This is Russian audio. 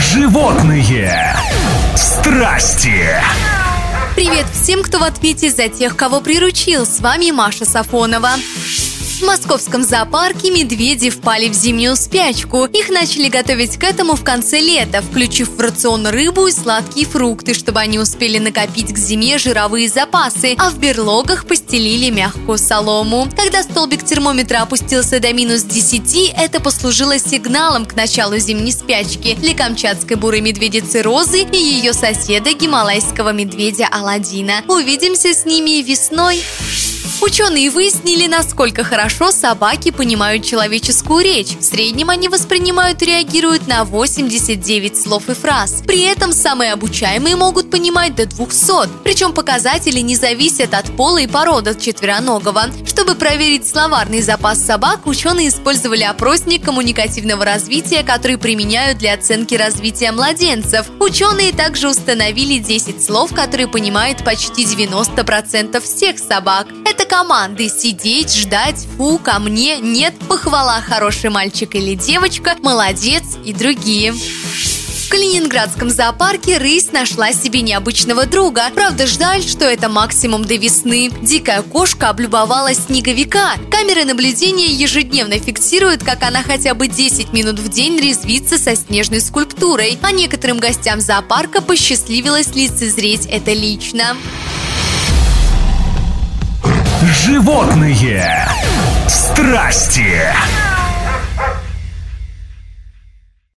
Животные страсти. Привет всем, кто в ответе за тех, кого приручил. С вами Маша Сафонова. В московском зоопарке медведи впали в зимнюю спячку. Их начали готовить к этому в конце лета, включив в рацион рыбу и сладкие фрукты, чтобы они успели накопить к зиме жировые запасы, а в берлогах постелили мягкую солому. Когда столбик термометра опустился до минус 10, это послужило сигналом к началу зимней спячки для камчатской бурой медведицы Розы и ее соседа гималайского медведя Аладдина. Увидимся с ними весной. Ученые выяснили, насколько хорошо собаки понимают человеческую речь. В среднем они воспринимают и реагируют на 89 слов и фраз. При этом самые обучаемые могут понимать до 200. Причем показатели не зависят от пола и породы четвероногого. Чтобы проверить словарный запас собак, ученые использовали опросник коммуникативного развития, который применяют для оценки развития младенцев. Ученые также установили 10 слов, которые понимают почти 90% всех собак. Это команды сидеть, ждать, фу, ко мне, нет, похвала, хороший мальчик или девочка, молодец и другие. В Калининградском зоопарке рысь нашла себе необычного друга. Правда, жаль, что это максимум до весны. Дикая кошка облюбовала снеговика. Камеры наблюдения ежедневно фиксируют, как она хотя бы 10 минут в день резвится со снежной скульптурой. А некоторым гостям зоопарка посчастливилось лицезреть это лично. Животные страсти.